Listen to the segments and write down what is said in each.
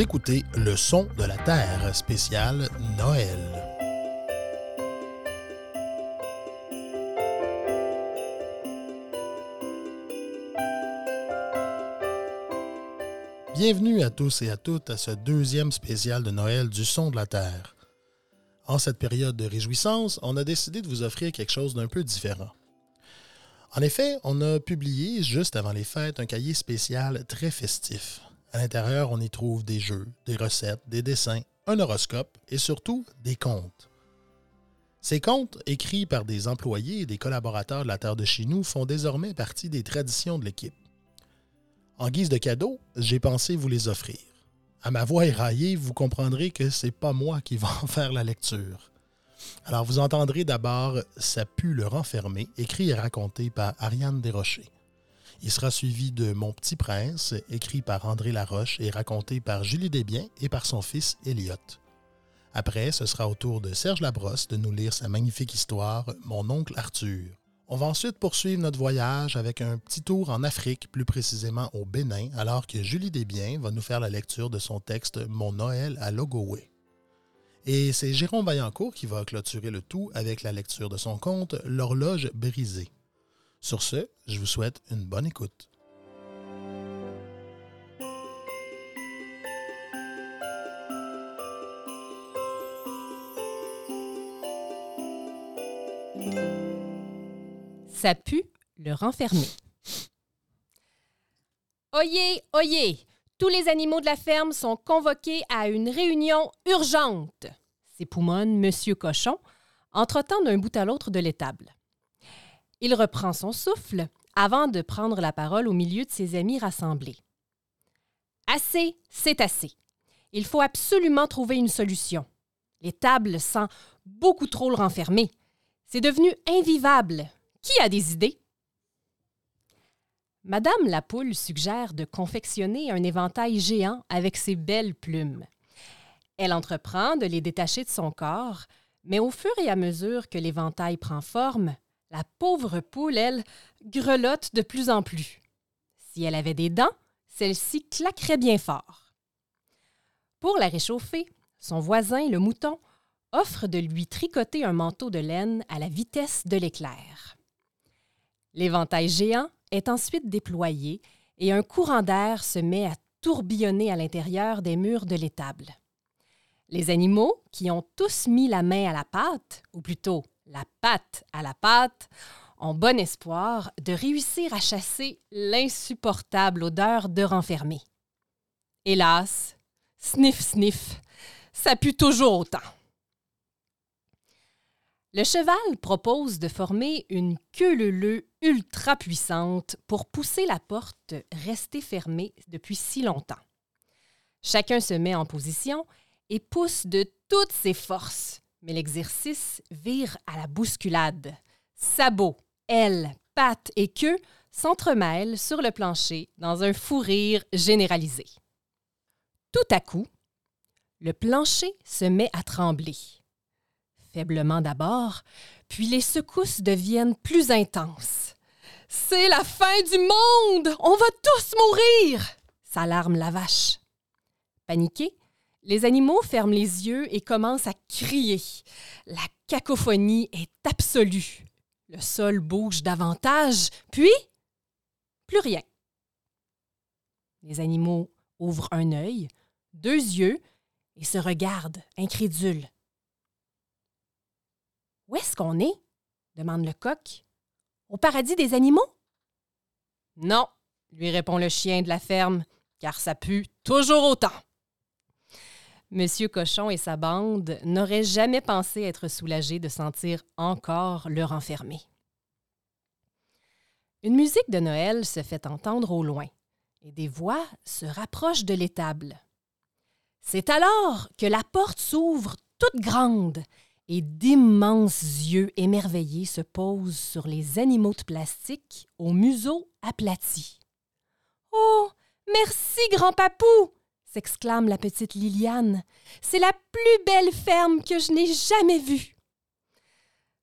Écoutez Le son de la Terre spécial Noël. Bienvenue à tous et à toutes à ce deuxième spécial de Noël du son de la Terre. En cette période de réjouissance, on a décidé de vous offrir quelque chose d'un peu différent. En effet, on a publié juste avant les fêtes un cahier spécial très festif. À l'intérieur, on y trouve des jeux, des recettes, des dessins, un horoscope et surtout des contes. Ces contes, écrits par des employés et des collaborateurs de la Terre de chez font désormais partie des traditions de l'équipe. En guise de cadeau, j'ai pensé vous les offrir. À ma voix éraillée, vous comprendrez que c'est pas moi qui va en faire la lecture. Alors vous entendrez d'abord Ça pue le renfermer, écrit et raconté par Ariane Desrochers. Il sera suivi de Mon petit prince, écrit par André Laroche et raconté par Julie Desbiens et par son fils Elliot. Après, ce sera au tour de Serge Labrosse de nous lire sa magnifique histoire Mon oncle Arthur. On va ensuite poursuivre notre voyage avec un petit tour en Afrique, plus précisément au Bénin, alors que Julie Desbiens va nous faire la lecture de son texte Mon Noël à Logowe. Et c'est Jérôme Vaillancourt qui va clôturer le tout avec la lecture de son conte L'horloge brisée. Sur ce, je vous souhaite une bonne écoute. Ça pue le renfermer. Oyez, oyez! Tous les animaux de la ferme sont convoqués à une réunion urgente, s'époumonne Monsieur Cochon, en trottant d'un bout à l'autre de l'étable. Il reprend son souffle avant de prendre la parole au milieu de ses amis rassemblés. Assez, c'est assez. Il faut absolument trouver une solution. L'étable sent beaucoup trop le. C'est devenu invivable. Qui a des idées? Madame la poule suggère de confectionner un éventail géant avec ses belles plumes. Elle entreprend de les détacher de son corps, mais au fur et à mesure que l'éventail prend forme, la pauvre poule, elle, grelotte de plus en plus. Si elle avait des dents, celle-ci claquerait bien fort. Pour la réchauffer, son voisin, le mouton, offre de lui tricoter un manteau de laine à la vitesse de l'éclair. L'éventail géant est ensuite déployé et un courant d'air se met à tourbillonner à l'intérieur des murs de l'étable. Les animaux, qui ont tous mis la main à la pâte, ou plutôt la patte à la pâte, ont bon espoir de réussir à chasser l'insupportable odeur de renfermé. Hélas, sniff sniff, ça pue toujours autant. Le cheval propose de former une queue ultra puissante pour pousser la porte restée fermée depuis si longtemps. Chacun se met en position et pousse de toutes ses forces, mais l'exercice vire à la bousculade. Sabots, ailes, pattes et queue s'entremêlent sur le plancher dans un fou rire généralisé. Tout à coup, le plancher se met à trembler faiblement d'abord, puis les secousses deviennent plus intenses. C'est la fin du monde! On va tous mourir! s'alarme la vache. Paniqués, les animaux ferment les yeux et commencent à crier. La cacophonie est absolue. Le sol bouge davantage, puis plus rien. Les animaux ouvrent un œil, deux yeux et se regardent, incrédules. Où est-ce qu'on est? demande le coq. Au paradis des animaux? Non, lui répond le chien de la ferme, car ça pue toujours autant. Monsieur Cochon et sa bande n'auraient jamais pensé être soulagés de sentir encore leur enfermé. Une musique de Noël se fait entendre au loin et des voix se rapprochent de l'étable. C'est alors que la porte s'ouvre toute grande et d'immenses yeux émerveillés se posent sur les animaux de plastique au museau aplati. Oh, merci, grand papou s'exclame la petite Liliane. C'est la plus belle ferme que je n'ai jamais vue.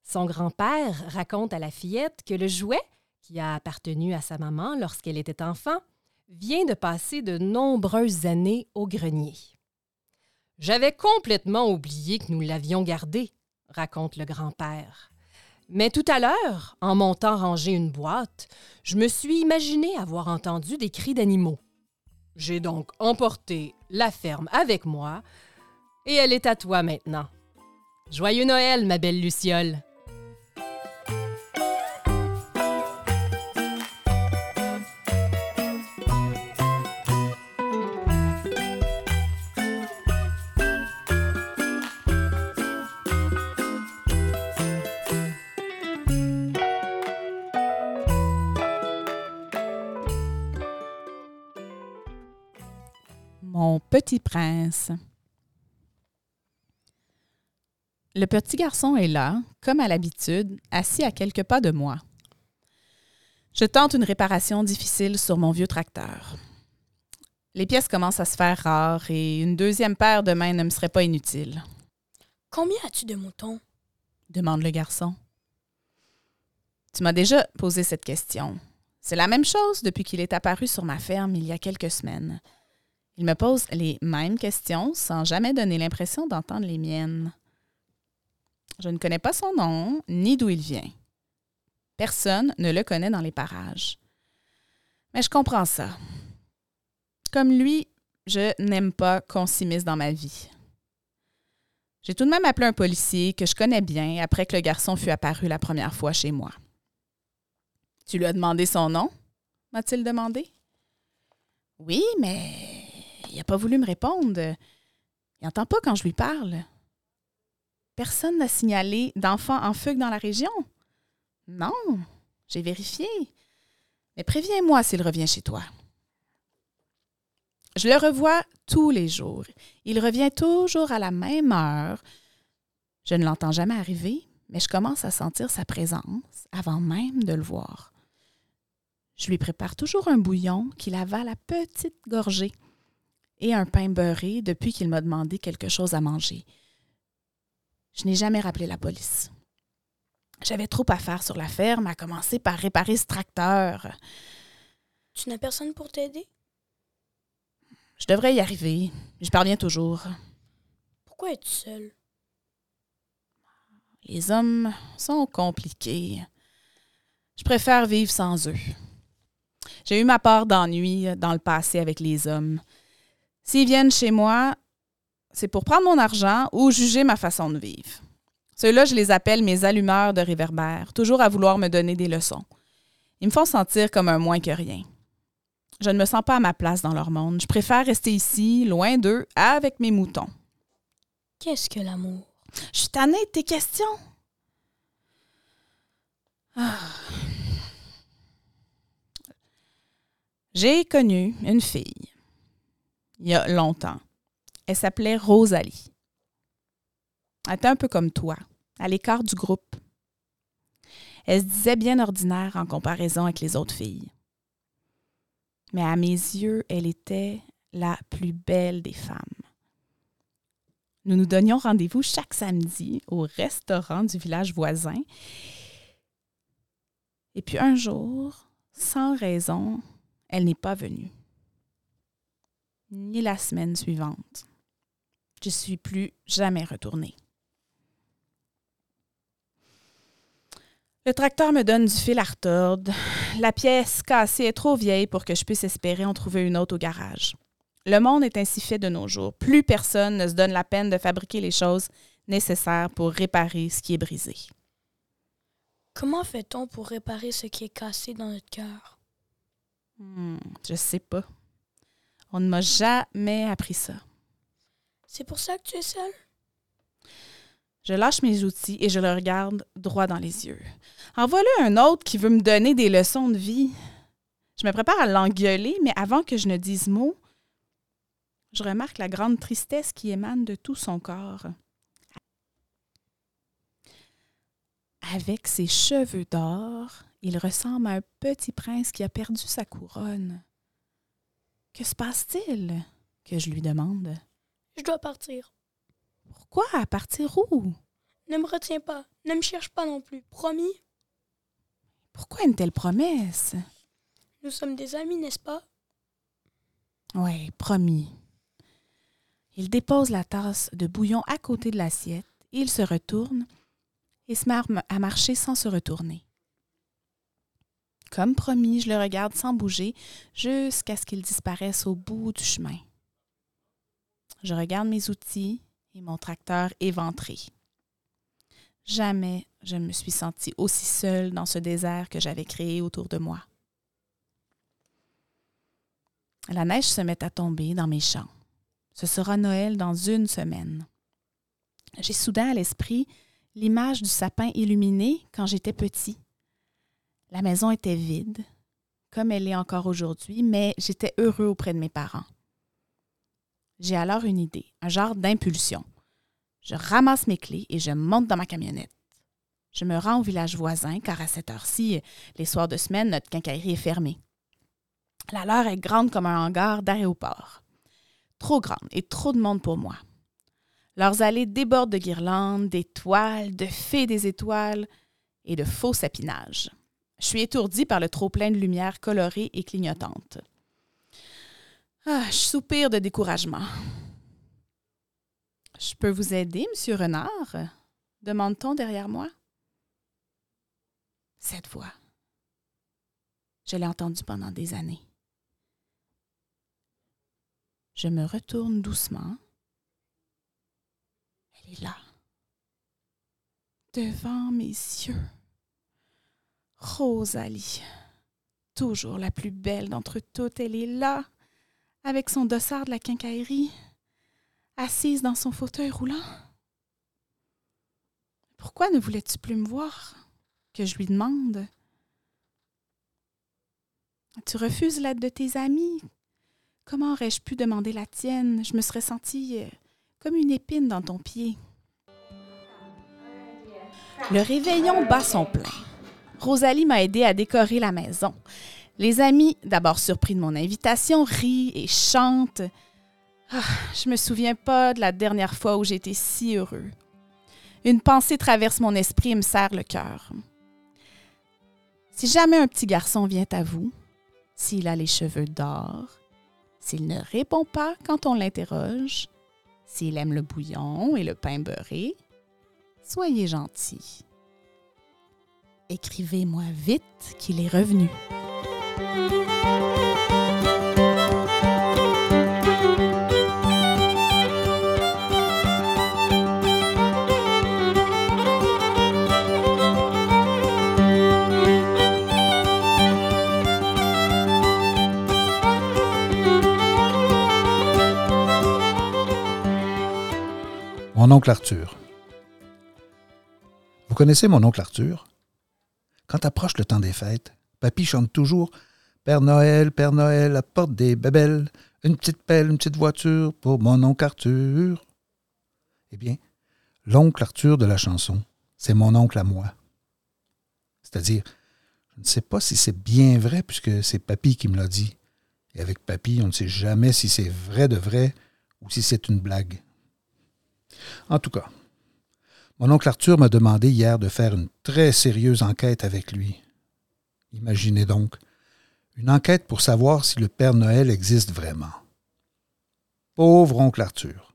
Son grand-père raconte à la fillette que le jouet, qui a appartenu à sa maman lorsqu'elle était enfant, vient de passer de nombreuses années au grenier. J'avais complètement oublié que nous l'avions gardé, raconte le grand-père. Mais tout à l'heure, en montant ranger une boîte, je me suis imaginé avoir entendu des cris d'animaux. J'ai donc emporté la ferme avec moi, et elle est à toi maintenant. Joyeux Noël, ma belle Luciole! Petit prince. Le petit garçon est là, comme à l'habitude, assis à quelques pas de moi. Je tente une réparation difficile sur mon vieux tracteur. Les pièces commencent à se faire rares et une deuxième paire de mains ne me serait pas inutile. Combien as-tu de moutons? demande le garçon. Tu m'as déjà posé cette question. C'est la même chose depuis qu'il est apparu sur ma ferme il y a quelques semaines. Il me pose les mêmes questions sans jamais donner l'impression d'entendre les miennes. Je ne connais pas son nom ni d'où il vient. Personne ne le connaît dans les parages. Mais je comprends ça. Comme lui, je n'aime pas qu'on s'immisce dans ma vie. J'ai tout de même appelé un policier que je connais bien après que le garçon fut apparu la première fois chez moi. Tu lui as demandé son nom? m'a-t-il demandé. Oui, mais il n'a pas voulu me répondre. Il n'entend pas quand je lui parle. Personne n'a signalé d'enfants en fugue dans la région. Non, j'ai vérifié. Mais préviens-moi s'il revient chez toi. Je le revois tous les jours. Il revient toujours à la même heure. Je ne l'entends jamais arriver, mais je commence à sentir sa présence avant même de le voir. Je lui prépare toujours un bouillon qu'il avale à petite gorgée et un pain beurré depuis qu'il m'a demandé quelque chose à manger. Je n'ai jamais rappelé la police. J'avais trop à faire sur la ferme, à commencer par réparer ce tracteur. Tu n'as personne pour t'aider? Je devrais y arriver. Je parviens toujours. Pourquoi es-tu seul? Les hommes sont compliqués. Je préfère vivre sans eux. J'ai eu ma part d'ennui dans le passé avec les hommes. S'ils viennent chez moi, c'est pour prendre mon argent ou juger ma façon de vivre. Ceux-là, je les appelle mes allumeurs de réverbères, toujours à vouloir me donner des leçons. Ils me font sentir comme un moins que rien. Je ne me sens pas à ma place dans leur monde. Je préfère rester ici, loin d'eux, avec mes moutons. Qu'est-ce que l'amour? Je suis tannée de tes questions. Ah. J'ai connu une fille il y a longtemps. Elle s'appelait Rosalie. Elle était un peu comme toi, à l'écart du groupe. Elle se disait bien ordinaire en comparaison avec les autres filles. Mais à mes yeux, elle était la plus belle des femmes. Nous nous donnions rendez-vous chaque samedi au restaurant du village voisin. Et puis un jour, sans raison, elle n'est pas venue ni la semaine suivante. Je suis plus jamais retournée. Le tracteur me donne du fil à retordre. La pièce cassée est trop vieille pour que je puisse espérer en trouver une autre au garage. Le monde est ainsi fait de nos jours. Plus personne ne se donne la peine de fabriquer les choses nécessaires pour réparer ce qui est brisé. Comment fait-on pour réparer ce qui est cassé dans notre cœur? Hmm, je sais pas. On ne m'a jamais appris ça. C'est pour ça que tu es seule? Je lâche mes outils et je le regarde droit dans les yeux. En voilà un autre qui veut me donner des leçons de vie. Je me prépare à l'engueuler, mais avant que je ne dise mot, je remarque la grande tristesse qui émane de tout son corps. Avec ses cheveux d'or, il ressemble à un petit prince qui a perdu sa couronne. Que se passe-t-il? que je lui demande? Je dois partir. Pourquoi? Partir où? Ne me retiens pas. Ne me cherche pas non plus. Promis? Pourquoi une telle promesse? Nous sommes des amis, n'est-ce pas? Oui, promis. Il dépose la tasse de bouillon à côté de l'assiette, il se retourne et se met à marcher sans se retourner. Comme promis, je le regarde sans bouger jusqu'à ce qu'il disparaisse au bout du chemin. Je regarde mes outils et mon tracteur éventré. Jamais je ne me suis sentie aussi seule dans ce désert que j'avais créé autour de moi. La neige se met à tomber dans mes champs. Ce sera Noël dans une semaine. J'ai soudain à l'esprit l'image du sapin illuminé quand j'étais petit. La maison était vide, comme elle est encore aujourd'hui, mais j'étais heureux auprès de mes parents. J'ai alors une idée, un genre d'impulsion. Je ramasse mes clés et je monte dans ma camionnette. Je me rends au village voisin car à cette heure-ci, les soirs de semaine, notre quincaillerie est fermée. La leur est grande comme un hangar d'aéroport. Trop grande et trop de monde pour moi. Leurs allées débordent de guirlandes, d'étoiles, de fées des étoiles et de faux sapinages. Je suis étourdie par le trop-plein de lumière colorée et clignotante. Ah, je soupire de découragement. Je peux vous aider, monsieur Renard? demande-t-on derrière moi. Cette voix. Je l'ai entendue pendant des années. Je me retourne doucement. Elle est là, devant mes yeux. Rosalie, toujours la plus belle d'entre toutes, elle est là, avec son dossard de la quincaillerie, assise dans son fauteuil roulant. Pourquoi ne voulais-tu plus me voir? Que je lui demande. Tu refuses l'aide de tes amis, Comment aurais-je pu demander la tienne? Je me serais sentie euh, comme une épine dans ton pied. Le réveillon bat son plein. Rosalie m'a aidé à décorer la maison. Les amis, d'abord surpris de mon invitation, rient et chantent. Ah, je me souviens pas de la dernière fois où j'étais si heureux. Une pensée traverse mon esprit et me serre le cœur. Si jamais un petit garçon vient à vous, s'il a les cheveux d'or, s'il ne répond pas quand on l'interroge, s'il aime le bouillon et le pain beurré, soyez gentil. Écrivez-moi vite qu'il est revenu. Mon oncle Arthur. Vous connaissez mon oncle Arthur? Quand approche le temps des fêtes, papy chante toujours Père Noël, Père Noël, apporte des bébelles, une petite pelle, une petite voiture pour mon oncle Arthur. Eh bien, l'oncle Arthur de la chanson, c'est mon oncle à moi. C'est-à-dire, je ne sais pas si c'est bien vrai puisque c'est papy qui me l'a dit. Et avec papy, on ne sait jamais si c'est vrai de vrai ou si c'est une blague. En tout cas, mon oncle Arthur m'a demandé hier de faire une très sérieuse enquête avec lui. Imaginez donc, une enquête pour savoir si le Père Noël existe vraiment. Pauvre oncle Arthur.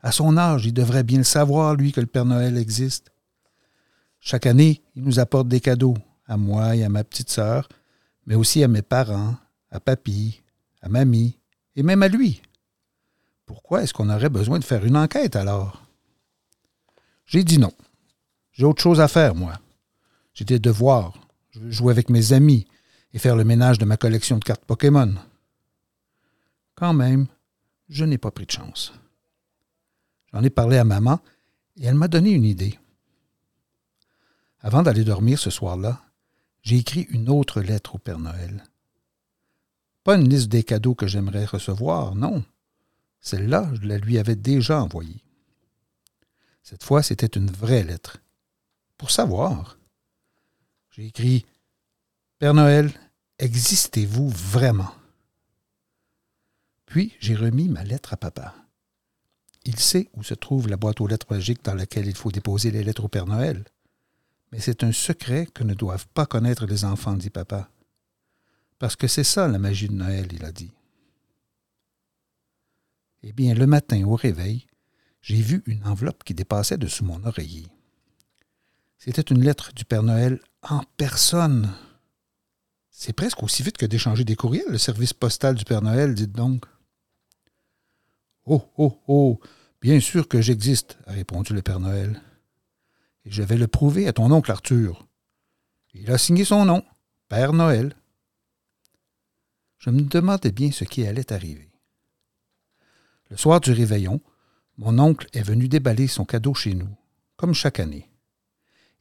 À son âge, il devrait bien le savoir, lui, que le Père Noël existe. Chaque année, il nous apporte des cadeaux, à moi et à ma petite sœur, mais aussi à mes parents, à papy, à mamie, et même à lui. Pourquoi est-ce qu'on aurait besoin de faire une enquête alors? J'ai dit non. J'ai autre chose à faire, moi. J'ai des devoirs. Je veux jouer avec mes amis et faire le ménage de ma collection de cartes Pokémon. Quand même, je n'ai pas pris de chance. J'en ai parlé à maman et elle m'a donné une idée. Avant d'aller dormir ce soir-là, j'ai écrit une autre lettre au Père Noël. Pas une liste des cadeaux que j'aimerais recevoir, non. Celle-là, je la lui avais déjà envoyée. Cette fois, c'était une vraie lettre. Pour savoir. J'ai écrit Père Noël, existez-vous vraiment? Puis j'ai remis ma lettre à papa. Il sait où se trouve la boîte aux lettres magiques dans laquelle il faut déposer les lettres au Père Noël. Mais c'est un secret que ne doivent pas connaître les enfants, dit papa. Parce que c'est ça la magie de Noël, il a dit. Eh bien, le matin, au réveil, j'ai vu une enveloppe qui dépassait dessous mon oreiller. C'était une lettre du Père Noël en personne. C'est presque aussi vite que d'échanger des courriels, le service postal du Père Noël, dites donc. Oh, oh, oh, bien sûr que j'existe, a répondu le Père Noël. Et je vais le prouver à ton oncle Arthur. Il a signé son nom, Père Noël. Je me demandais bien ce qui allait arriver. Le soir du réveillon, mon oncle est venu déballer son cadeau chez nous, comme chaque année.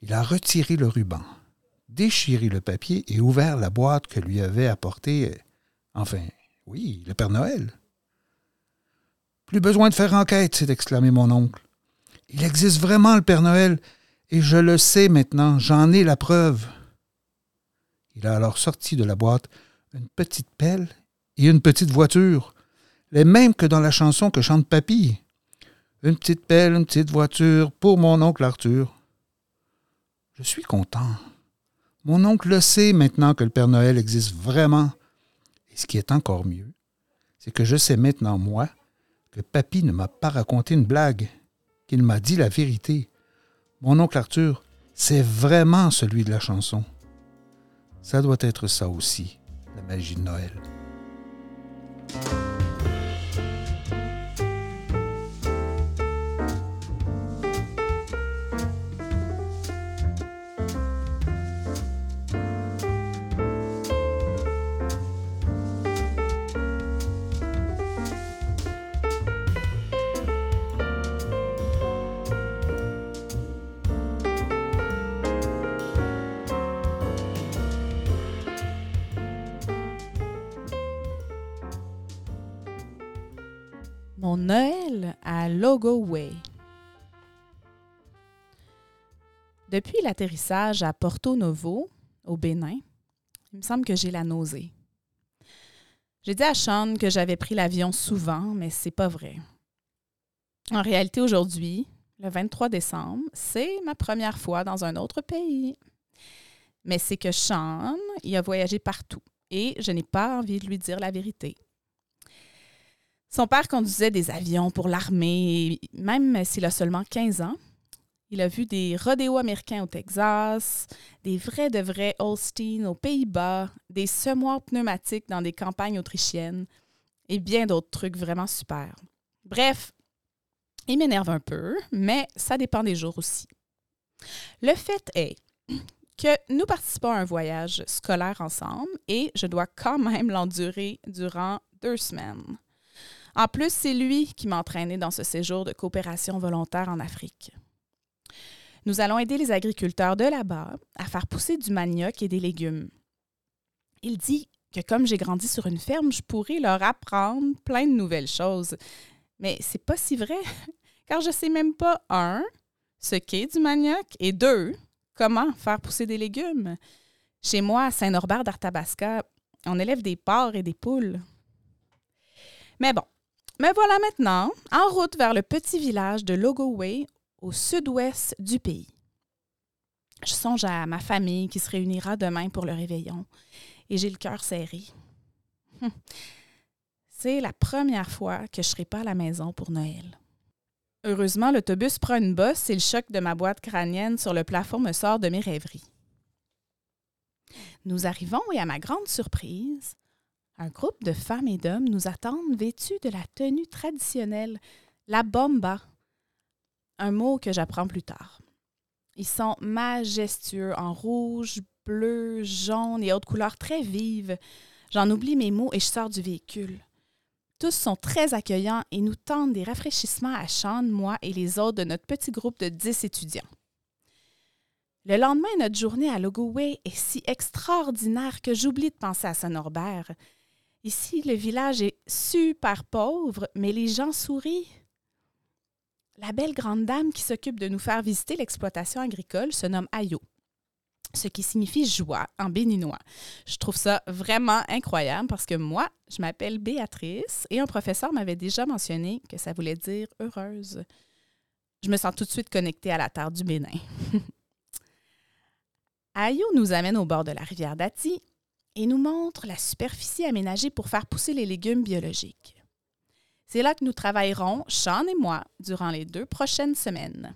Il a retiré le ruban, déchiré le papier et ouvert la boîte que lui avait apportée, enfin, oui, le Père Noël. Plus besoin de faire enquête, s'est exclamé mon oncle. Il existe vraiment le Père Noël, et je le sais maintenant, j'en ai la preuve. Il a alors sorti de la boîte une petite pelle et une petite voiture, les mêmes que dans la chanson que chante Papy. Une petite pelle, une petite voiture pour mon oncle Arthur. Je suis content. Mon oncle le sait maintenant que le Père Noël existe vraiment. Et ce qui est encore mieux, c'est que je sais maintenant, moi, que Papy ne m'a pas raconté une blague, qu'il m'a dit la vérité. Mon oncle Arthur, c'est vraiment celui de la chanson. Ça doit être ça aussi, la magie de Noël. Noël à Logoway. Depuis l'atterrissage à Porto Novo, au Bénin, il me semble que j'ai la nausée. J'ai dit à Sean que j'avais pris l'avion souvent, mais c'est pas vrai. En réalité, aujourd'hui, le 23 décembre, c'est ma première fois dans un autre pays. Mais c'est que Sean, il a voyagé partout et je n'ai pas envie de lui dire la vérité. Son père conduisait des avions pour l'armée, même s'il a seulement 15 ans. Il a vu des rodéos américains au Texas, des vrais de vrais Holstein aux Pays-Bas, des semoirs pneumatiques dans des campagnes autrichiennes et bien d'autres trucs vraiment super. Bref, il m'énerve un peu, mais ça dépend des jours aussi. Le fait est que nous participons à un voyage scolaire ensemble et je dois quand même l'endurer durant deux semaines. En plus, c'est lui qui m'a entraîné dans ce séjour de coopération volontaire en Afrique. Nous allons aider les agriculteurs de là-bas à faire pousser du manioc et des légumes. Il dit que comme j'ai grandi sur une ferme, je pourrais leur apprendre plein de nouvelles choses. Mais c'est pas si vrai, car je sais même pas un ce qu'est du manioc et deux comment faire pousser des légumes. Chez moi, à Saint-Norbert d'Arthabasca, on élève des porcs et des poules. Mais bon, me voilà maintenant en route vers le petit village de Logoway au sud-ouest du pays. Je songe à ma famille qui se réunira demain pour le réveillon et j'ai le cœur serré. Hum. C'est la première fois que je ne serai pas à la maison pour Noël. Heureusement, l'autobus prend une bosse et le choc de ma boîte crânienne sur le plafond me sort de mes rêveries. Nous arrivons et à ma grande surprise, un groupe de femmes et d'hommes nous attendent vêtus de la tenue traditionnelle, la bomba, un mot que j'apprends plus tard. Ils sont majestueux en rouge, bleu, jaune et autres couleurs très vives. J'en oublie mes mots et je sors du véhicule. Tous sont très accueillants et nous tendent des rafraîchissements à Sean, moi et les autres de notre petit groupe de 10 étudiants. Le lendemain, notre journée à Logoway est si extraordinaire que j'oublie de penser à Saint-Norbert. Ici, le village est super pauvre, mais les gens sourient. La belle grande dame qui s'occupe de nous faire visiter l'exploitation agricole se nomme Ayo, ce qui signifie joie en béninois. Je trouve ça vraiment incroyable parce que moi, je m'appelle Béatrice et un professeur m'avait déjà mentionné que ça voulait dire heureuse. Je me sens tout de suite connectée à la terre du Bénin. Ayo nous amène au bord de la rivière Dati et nous montre la superficie aménagée pour faire pousser les légumes biologiques. C'est là que nous travaillerons, Sean et moi, durant les deux prochaines semaines.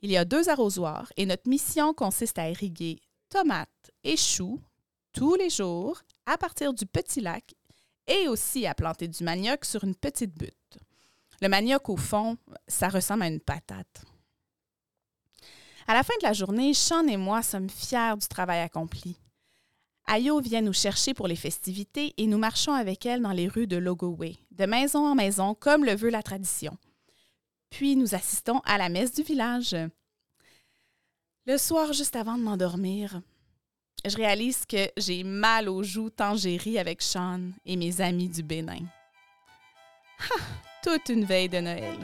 Il y a deux arrosoirs et notre mission consiste à irriguer tomates et choux tous les jours à partir du petit lac et aussi à planter du manioc sur une petite butte. Le manioc, au fond, ça ressemble à une patate. À la fin de la journée, Sean et moi sommes fiers du travail accompli. Ayo vient nous chercher pour les festivités et nous marchons avec elle dans les rues de Logoway, de maison en maison, comme le veut la tradition. Puis nous assistons à la messe du village. Le soir, juste avant de m'endormir, je réalise que j'ai mal aux joues tant j'ai ri avec Sean et mes amis du Bénin. Toute une veille de Noël.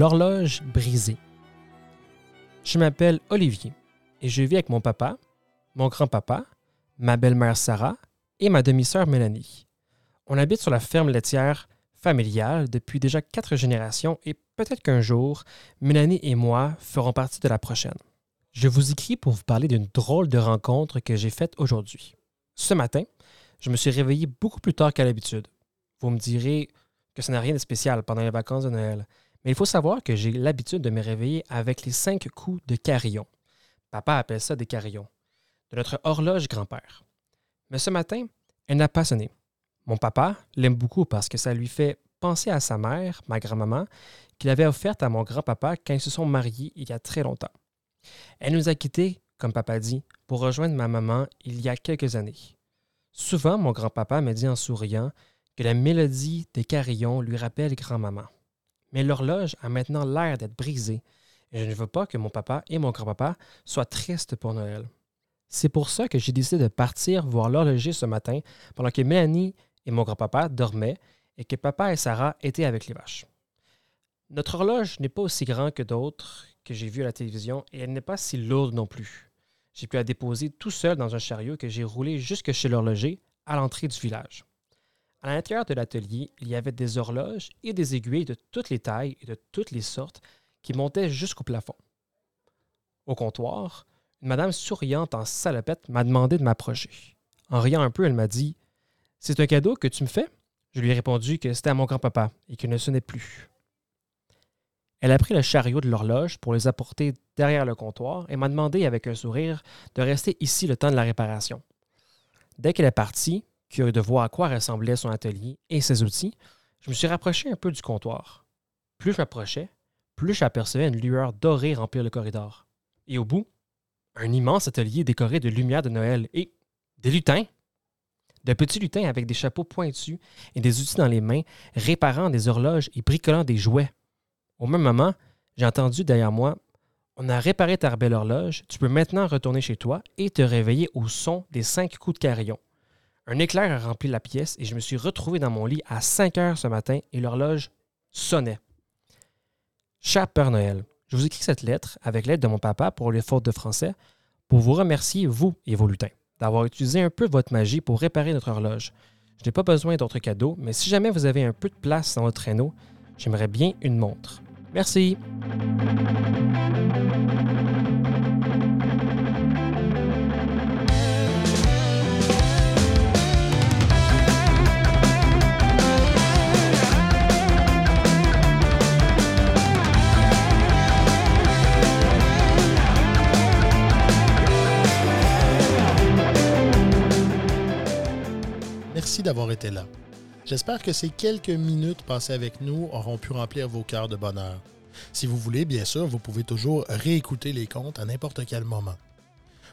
L'horloge brisée. Je m'appelle Olivier et je vis avec mon papa, mon grand-papa, ma belle-mère Sarah et ma demi-sœur Mélanie. On habite sur la ferme laitière familiale depuis déjà quatre générations et peut-être qu'un jour, Mélanie et moi ferons partie de la prochaine. Je vous écris pour vous parler d'une drôle de rencontre que j'ai faite aujourd'hui. Ce matin, je me suis réveillé beaucoup plus tard qu'à l'habitude. Vous me direz que ce n'a rien de spécial pendant les vacances de Noël, mais il faut savoir que j'ai l'habitude de me réveiller avec les cinq coups de carillon. Papa appelle ça des carillons, de notre horloge grand-père. Mais ce matin, elle n'a pas sonné. Mon papa l'aime beaucoup parce que ça lui fait penser à sa mère, ma grand-maman, qu'il avait offerte à mon grand-papa quand ils se sont mariés il y a très longtemps. Elle nous a quittés, comme papa dit, pour rejoindre ma maman il y a quelques années. Souvent, mon grand-papa me dit en souriant que la mélodie des carillons lui rappelle grand-maman. Mais l'horloge a maintenant l'air d'être brisée et je ne veux pas que mon papa et mon grand-papa soient tristes pour Noël. C'est pour ça que j'ai décidé de partir voir l'horloger ce matin pendant que Mélanie et mon grand-papa dormaient et que papa et Sarah étaient avec les vaches. Notre horloge n'est pas aussi grand que d'autres que j'ai vues à la télévision et elle n'est pas si lourde non plus. J'ai pu la déposer tout seul dans un chariot que j'ai roulé jusque chez l'horloger à l'entrée du village. À l'intérieur de l'atelier, il y avait des horloges et des aiguilles de toutes les tailles et de toutes les sortes qui montaient jusqu'au plafond. Au comptoir, une madame souriante en salopette m'a demandé de m'approcher. En riant un peu, elle m'a dit C'est un cadeau que tu me fais Je lui ai répondu que c'était à mon grand-papa et qu'il ne sonnait plus. Elle a pris le chariot de l'horloge pour les apporter derrière le comptoir et m'a demandé avec un sourire de rester ici le temps de la réparation. Dès qu'elle est partie, curieux de voir à quoi ressemblait son atelier et ses outils, je me suis rapproché un peu du comptoir. Plus je m'approchais, plus j'apercevais une lueur dorée remplir le corridor. Et au bout, un immense atelier décoré de lumières de Noël et des lutins. De petits lutins avec des chapeaux pointus et des outils dans les mains, réparant des horloges et bricolant des jouets. Au même moment, j'ai entendu derrière moi On a réparé ta belle horloge, tu peux maintenant retourner chez toi et te réveiller au son des cinq coups de carillon. Un éclair a rempli la pièce et je me suis retrouvé dans mon lit à 5 heures ce matin et l'horloge sonnait. Cher Père Noël, je vous écris cette lettre avec l'aide de mon papa pour les fautes de français pour vous remercier, vous et vos lutins, d'avoir utilisé un peu votre magie pour réparer notre horloge. Je n'ai pas besoin d'autres cadeaux, mais si jamais vous avez un peu de place dans votre traîneau, j'aimerais bien une montre. Merci. D'avoir été là. J'espère que ces quelques minutes passées avec nous auront pu remplir vos cœurs de bonheur. Si vous voulez, bien sûr, vous pouvez toujours réécouter les contes à n'importe quel moment.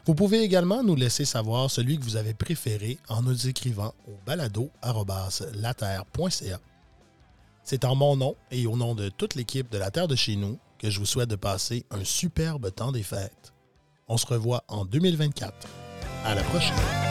Vous pouvez également nous laisser savoir celui que vous avez préféré en nous écrivant au balado.laterre.ca. C'est en mon nom et au nom de toute l'équipe de La Terre de chez nous que je vous souhaite de passer un superbe temps des fêtes. On se revoit en 2024. À la prochaine.